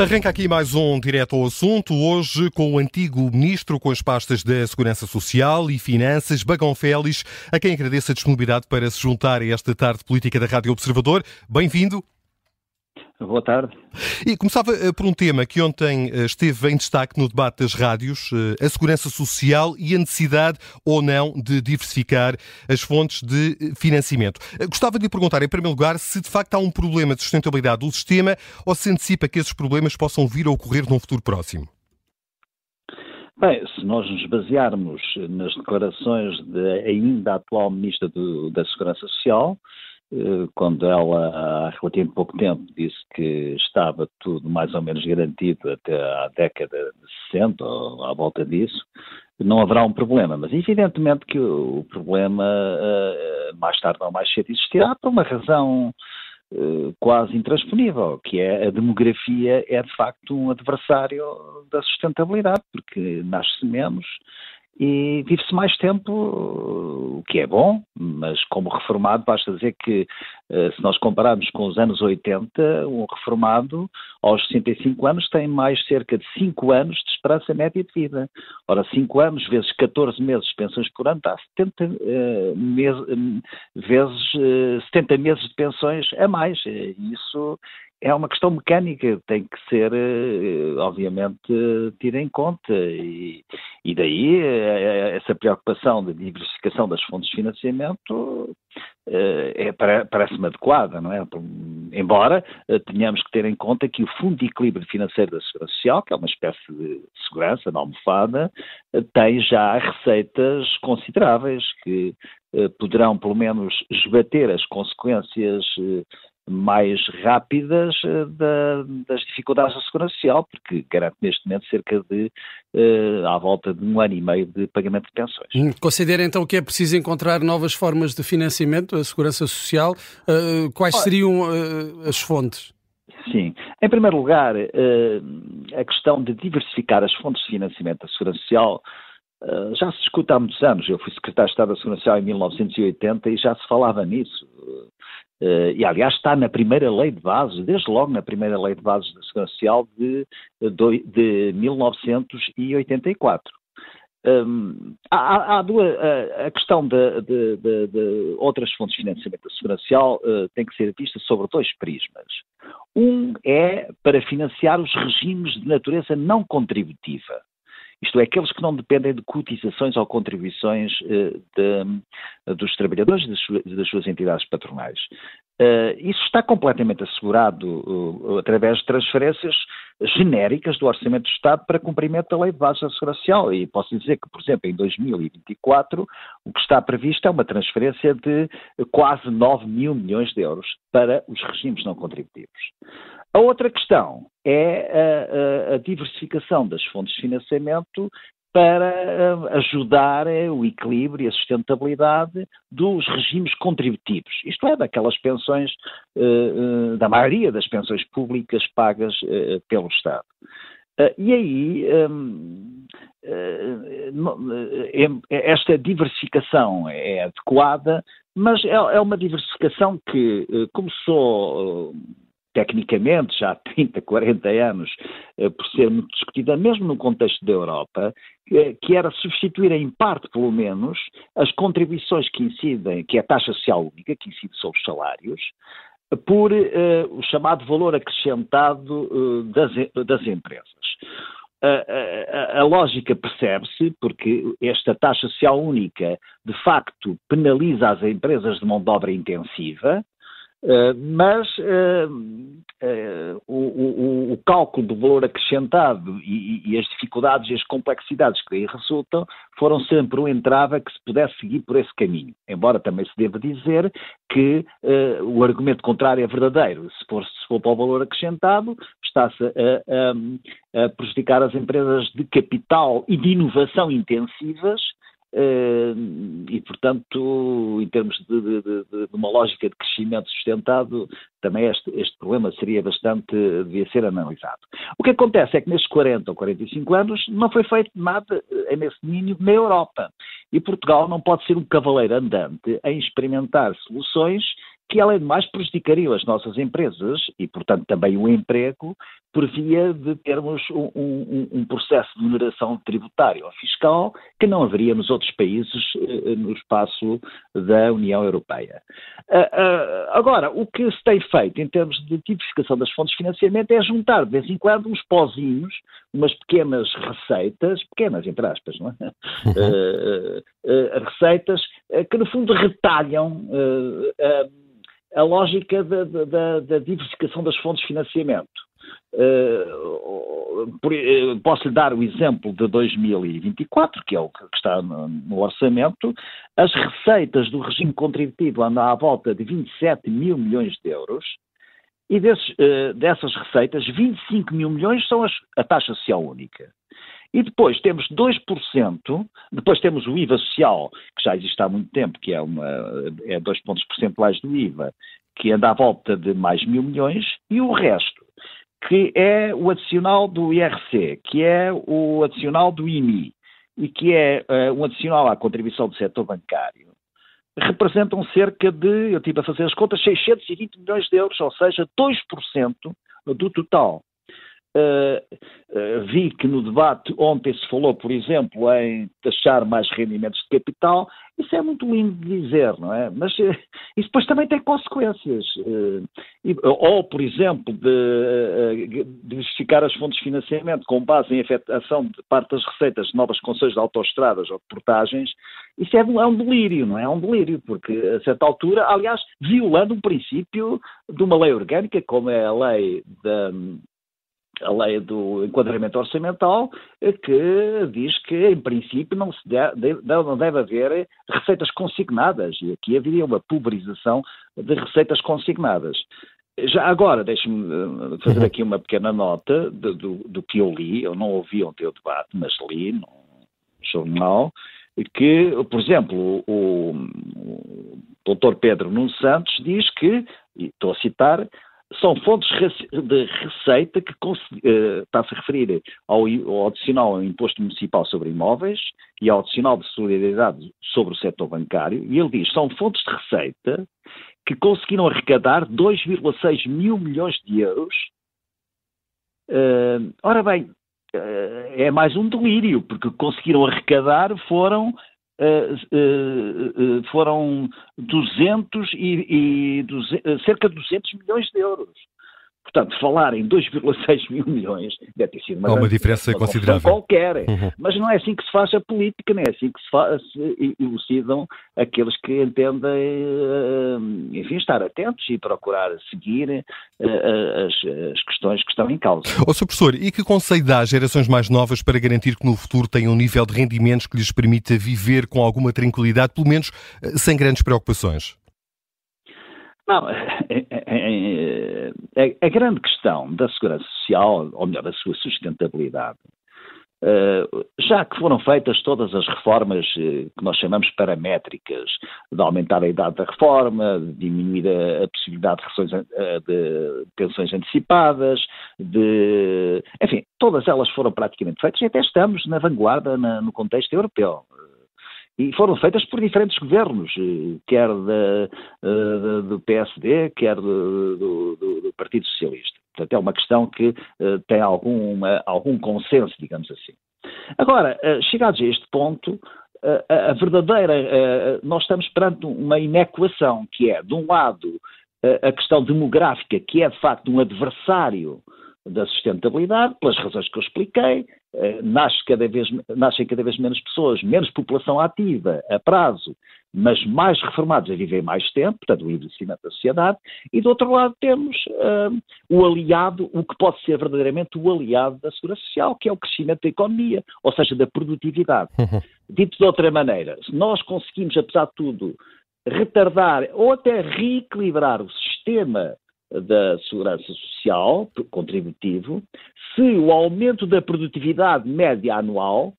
Arranca aqui mais um direto ao assunto, hoje com o antigo ministro com as pastas da Segurança Social e Finanças, Bagão Félix, a quem agradeço a disponibilidade para se juntar a esta tarde política da Rádio Observador. Bem-vindo. Boa tarde. E começava eh, por um tema que ontem eh, esteve em destaque no debate das rádios, eh, a segurança social e a necessidade ou não de diversificar as fontes de financiamento. Gostava de lhe perguntar, em primeiro lugar, se de facto há um problema de sustentabilidade do sistema ou se antecipa que esses problemas possam vir a ocorrer num futuro próximo. Bem, se nós nos basearmos nas declarações da ainda atual Ministra do, da Segurança Social, quando ela há relativamente pouco tempo disse que estava tudo mais ou menos garantido até à década de 60 ou à volta disso, não haverá um problema. Mas evidentemente que o problema eh, mais tarde ou mais cedo existirá por uma razão eh, quase intransponível, que é a demografia é de facto um adversário da sustentabilidade, porque nasce menos e vive-se mais tempo, o que é bom, mas como reformado, basta dizer que eh, se nós compararmos com os anos 80, um reformado aos 65 anos tem mais cerca de 5 anos de esperança média de vida. Ora, 5 anos vezes 14 meses de pensões por ano dá 70 uh, meses, vezes uh, 70 meses de pensões a mais. Isso é uma questão mecânica, tem que ser, eh, obviamente, tida em conta. E, e daí eh, essa preocupação de diversificação das fontes de financiamento eh, é, parece-me adequada, não é? Embora tenhamos que ter em conta que o Fundo de Equilíbrio Financeiro da Segurança Social, que é uma espécie de segurança, na almofada, tem já receitas consideráveis que poderão, pelo menos, esbater as consequências mais rápidas uh, da, das dificuldades da Segurança Social, porque garante neste momento cerca de, uh, à volta de um ano e meio de pagamento de pensões. Hum, considera então que é preciso encontrar novas formas de financiamento da Segurança Social? Uh, quais seriam as fontes? Sim. Em primeiro lugar, a questão de diversificar as fontes de financiamento da Segurança Social já se discute há muitos anos. Eu fui secretário de Estado da Segurança Social em 1980 e já se falava nisso. Uh, e aliás está na primeira lei de bases, desde logo na primeira lei de bases da Segurança Social de, de, de 1984. Um, há, há duas, a, a questão de, de, de, outras fontes de financiamento da Segurança Social uh, tem que ser vista sobre dois prismas. Um é para financiar os regimes de natureza não contributiva isto é, aqueles que não dependem de cotizações ou contribuições uh, de, dos trabalhadores das, das suas entidades patronais. Uh, isso está completamente assegurado uh, através de transferências genéricas do Orçamento do Estado para cumprimento da Lei de Bases da Segurança Social. E posso dizer que, por exemplo, em 2024, o que está previsto é uma transferência de quase 9 mil milhões de euros para os regimes não contributivos. A outra questão é a, a, a diversificação das fontes de financiamento para ajudar o equilíbrio e a sustentabilidade dos regimes contributivos, isto é, daquelas pensões, uh, da maioria das pensões públicas pagas pelo Estado. e aí, um, esta diversificação é adequada, mas é, é uma diversificação que começou tecnicamente já há 30, 40 anos, eh, por ser muito discutida, mesmo no contexto da Europa, que era substituir em parte, pelo menos, as contribuições que incidem, que é a taxa social única, que incide sobre os salários, por uh, o chamado valor acrescentado uh, das, das, empresas. A, a, a lógica percebe-se porque esta taxa social única, de facto, penaliza as empresas de mão de obra intensiva, Uh, mas uh, uh, o, o, o, cálculo do valor acrescentado e, e, as dificuldades e as complexidades que daí resultam foram sempre um entrave a que se pudesse seguir por esse caminho. Embora também se deva dizer que o argumento contrário é verdadeiro. Se for, se for para o valor acrescentado, está-se a, a, a prejudicar as empresas de capital e de inovação intensivas e, portanto, em termos de, de, de, de, uma lógica de crescimento sustentado, também este, este, problema seria bastante, devia ser analisado. O que acontece é que nestes 40 ou 45 anos não foi feito nada eh, nesse domínio na Europa. E Portugal não pode ser um cavaleiro andante em experimentar soluções que, além de mais, prejudicariam as nossas empresas e, portanto, também o emprego, por via de termos um, um, um, processo de oneração tributária ou fiscal que não haveria nos outros países uh, no espaço da União Europeia. Uh, uh, agora, o que se tem feito em termos de tipificação das fontes de financiamento é juntar de vez em quando uns pozinhos, umas pequenas receitas, pequenas entre aspas, não é? Uhum. receitas que no fundo retalham a lógica da, da, da diversificação das fontes de financiamento. Uh, posso lhe dar o exemplo de 2024, que é o que está no, orçamento. As receitas do regime contributivo andam à volta de 27 mil milhões de euros e desses, uh, dessas receitas, 25 mil milhões são as, a taxa social única. E depois temos 2%, depois temos o IVA social, que já existe há muito tempo, que é, uma, é 2 pontos percentuais do IVA, que anda à volta de mais mil milhões, e o resto, que é o adicional do IRC, que é o adicional do IMI e que é uh, um adicional à contribuição do setor bancário, representam cerca de, eu estive a fazer as contas, 620 milhões de euros, ou seja, 2% do total. Uh, uh, vi que no debate ontem se falou, por exemplo, em taxar mais rendimentos de capital. Isso é muito lindo de dizer, não é? Mas uh, isso depois também tem consequências. E, ou, por exemplo, de diversificar as fontes de financiamento com base em afetação de parte das receitas de novas concessões de autoestradas ou de portagens. Isso é, é um delírio, não é? É um delírio, porque a certa altura, aliás, violando um princípio de uma lei orgânica, como é a lei da a lei do enquadramento orçamental, eh, que diz que, em princípio, não, se deve, não deve haver receitas consignadas, e aqui haveria uma pulverização de receitas consignadas. Já agora, deixe-me eh, fazer uhum. aqui uma pequena nota do, do, do, que eu li, eu não ouvi ontem o debate, mas li no jornal, que, por exemplo, o, o doutor Pedro Nuno Santos diz que, e estou a citar, são fontes de receita que uh, está-se a referir ao, ao, adicional ao imposto municipal sobre imóveis e ao adicional de solidariedade sobre o setor bancário, e ele diz são fontes de receita que conseguiram arrecadar 2,6 mil milhões de euros. Uh, ora bem, uh, é mais um delírio, porque conseguiram arrecadar foram uh, foram 200 e, e 200, cerca de 200 milhões de euros. Portanto, falar em 2,6 mil milhões deve ter sido uma, uma diferença uma considerável. qualquer. Uhum. Mas não é assim que se faz a política, não é assim que se, faz, se elucidam aqueles que entendem, eh, enfim, estar atentos e procurar seguir eh, eh, as, as questões que estão em causa. Ó, Sr. Professor, e que conselho dá às gerações mais novas para garantir que no futuro tenham um nível de rendimentos que lhes permita viver com alguma tranquilidade, pelo menos sem grandes preocupações? Não, a, a, grande questão da segurança social, ou melhor, da sua sustentabilidade, Uh, já que foram feitas todas as reformas uh, que nós chamamos paramétricas, de aumentar a idade da reforma, de diminuir a, possibilidade uh, de pensões antecipadas, de. Enfim, todas elas foram praticamente feitas e até estamos na vanguarda no contexto europeu e foram feitas por diferentes governos, eh, quer eh, do PSD, quer do, do, do, Partido Socialista. Portanto, é uma questão que uh, tem alguma, algum consenso, digamos assim. Agora, chegados a este ponto, uh, a verdadeira. nós estamos perante uma inequação, que é, de um lado, a questão demográfica, que é de facto um adversário da sustentabilidade, pelas razões que eu expliquei, eh, nasce cada vez, nascem cada vez menos pessoas, menos população ativa a prazo, mas mais reformados a viver mais tempo, portanto, o envelhecimento da sociedade, e do outro lado temos uh, o aliado, o que pode ser verdadeiramente o aliado da segurança social, que é o crescimento da economia, ou seja, da produtividade. Uhum. Dito de outra maneira, se nós conseguimos, apesar de tudo, retardar ou até reequilibrar o sistema da segurança social contributivo, se o aumento da produtividade média anual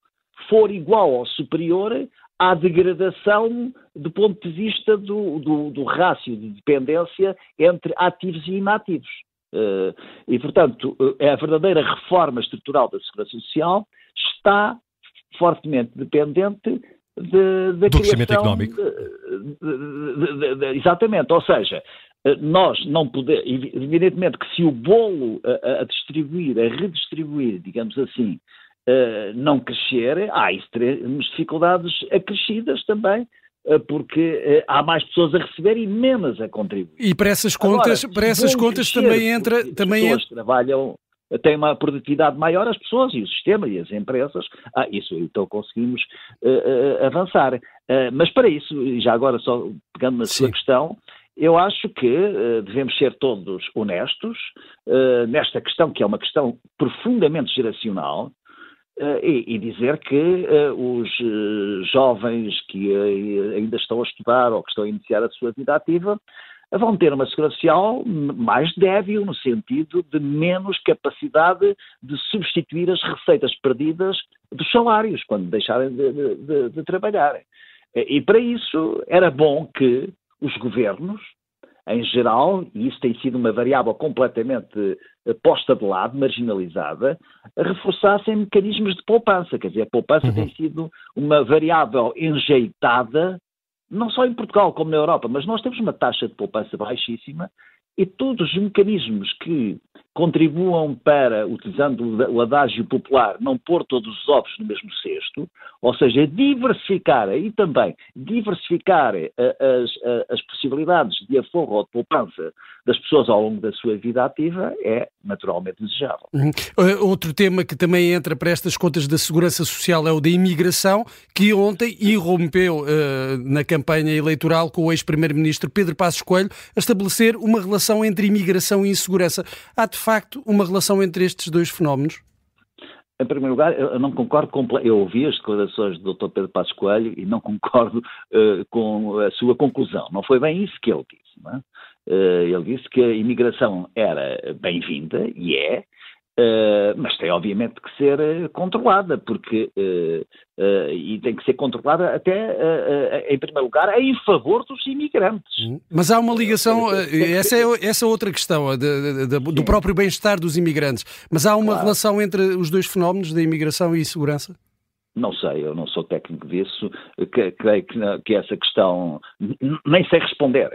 for igual ou superior à degradação do ponto de vista do, do, do rácio de dependência entre ativos e inativos. Uh, e, portanto, eh, a verdadeira reforma estrutural da segurança social está fortemente dependente de, de, do crescimento económico. exatamente, ou seja, nós não podemos, evidentemente que se o bolo a, a, distribuir, a redistribuir, digamos assim, não crescer, há isso teremos dificuldades acrescidas também eh, porque eh, há mais pessoas a receber e menos a contribuir. E para essas contas, Agora, para essas contas também entra, também entra... trabalham têm uma produtividade maior as pessoas e o sistema e as empresas. Ah, isso então conseguimos uh, uh, avançar. Uh, mas para isso, já agora só pegando na Sim. sua questão, eu acho que devemos ser todos honestos nesta questão, que é uma questão profundamente geracional, Uh, e, e, dizer que uh, os uh, jovens que ainda estão a estudar ou que estão a iniciar a sua vida ativa vão ter uma segurança social mais débil, no sentido de menos capacidade de substituir as receitas perdidas dos salários quando deixarem de, de, de trabalhar. E para isso era bom que os governos, em geral, e isso tem sido uma variável completamente eh, posta de lado, marginalizada, reforçassem mecanismos de poupança. Quer dizer, a poupança uhum. tem sido uma variável enjeitada, não só em Portugal como na Europa, mas nós temos uma taxa de poupança baixíssima e todos os mecanismos que contribuam para, utilizando o adágio popular, não pôr todos os ovos no mesmo cesto, ou seja, diversificar e também diversificar eh, as, eh, as possibilidades de aforro ou de poupança das pessoas ao longo da sua vida ativa é naturalmente desejável. Uhum. Eh, outro tema que também entra para estas contas da segurança social é o da imigração, que ontem irrompeu na campanha eleitoral com o ex-primeiro-ministro Pedro Passos Coelho a estabelecer uma relação entre imigração e insegurança. Há de facto uma relação entre estes dois fenómenos? Em primeiro lugar, eu não concordo com. Eu ouvi as declarações do Dr. Pedro Passos Coelho e não concordo uh, com a sua conclusão. Não foi bem isso que ele disse. É? Uh, ele disse que a imigração era bem-vinda, e é, Uh, mas tem obviamente que ser uh, controlada, porque uh, e tem que ser controlada até em primeiro lugar em favor dos imigrantes. Uhum. Mas há uma ligação, essa é essa é outra questão de, de, de, do próprio bem-estar dos imigrantes. Mas há uma claro. relação entre os dois fenómenos da imigração e segurança? Não sei, eu não sou técnico disso, creio que, que, essa questão nem sei responder,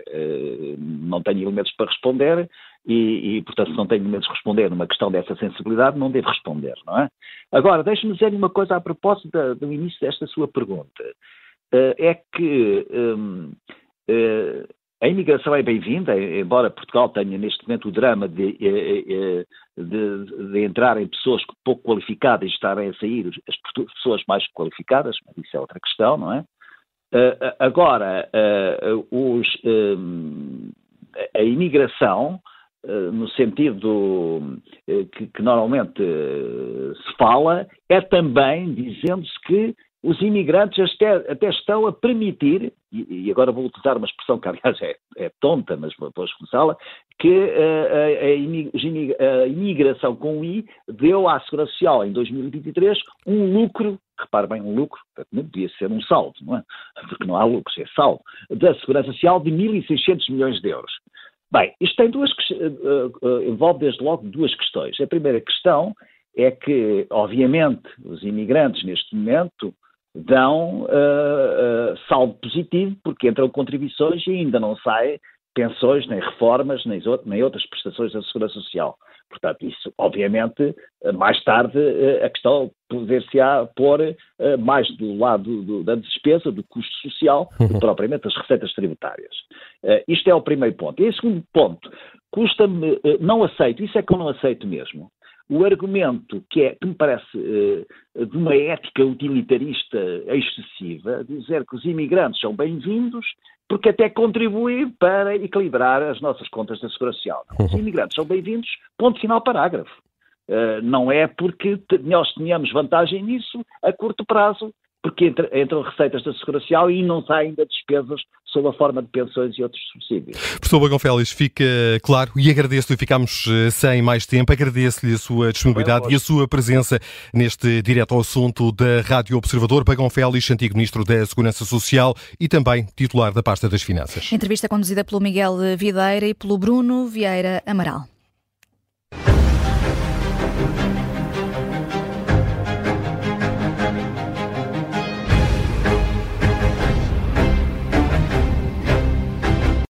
não tenho elementos para responder, e, e, portanto, se não tenho medo de responder numa questão dessa sensibilidade, não devo responder, não é? Agora, deixe-me dizer-lhe uma coisa a propósito da, do início desta sua pergunta. Uh, é que um, uh, eh, a imigração é bem-vinda, embora Portugal tenha neste momento o drama de, eh, de, de entrarem pessoas pouco qualificadas e estarem a sair as pessoas mais qualificadas, mas isso é outra questão, não é? Uh, agora, os, um, a imigração no sentido eh, que, que normalmente eh, se fala, é também dizendo-se que os imigrantes até, até, estão a permitir, e, agora vou utilizar uma expressão que aliás é, é tonta, mas vou começá-la, que a, a, a, imigração com o I deu à Segurança Social em 2023 um lucro, repare bem, um lucro, não podia ser um saldo, não é? Porque não há lucro, é saldo, da Segurança Social de 1.600 milhões de euros. Bem, isto tem duas, uh, envolve desde logo duas questões. A primeira questão é que, obviamente, os imigrantes neste momento dão uh, uh, saldo positivo porque entram contribuições e ainda não saem pensões, nem reformas, nem, nem outras prestações da Segurança Social. Portanto, isso, obviamente, mais tarde a questão poder-se-á pôr mais do lado do, da despesa, do custo social, do que propriamente das receitas tributárias. Isto é o primeiro ponto. E o segundo ponto, custa-me, não aceito, isso é que eu não aceito mesmo, o argumento que, é, que me parece uh, de uma ética utilitarista excessiva, dizer que os imigrantes são bem-vindos porque até contribuem para equilibrar as nossas contas da Segurança Social. Os uhum. imigrantes são bem-vindos, ponto final parágrafo. Uh, não é porque nós tenhamos vantagem nisso a curto prazo, porque entram receitas da Segurança Social e não saem ainda despesas sob a forma de pensões e outros subsídios. Professor Bagão Félix, fica claro e agradeço-lhe, ficámos eh, sem mais tempo, agradeço-lhe a sua disponibilidade e a sua presença neste direto ao assunto da Rádio Observador. Bagão Félix, antigo Ministro da Segurança Social e também titular da pasta das Finanças. Entrevista conduzida pelo Miguel Videira e pelo Bruno Vieira Amaral.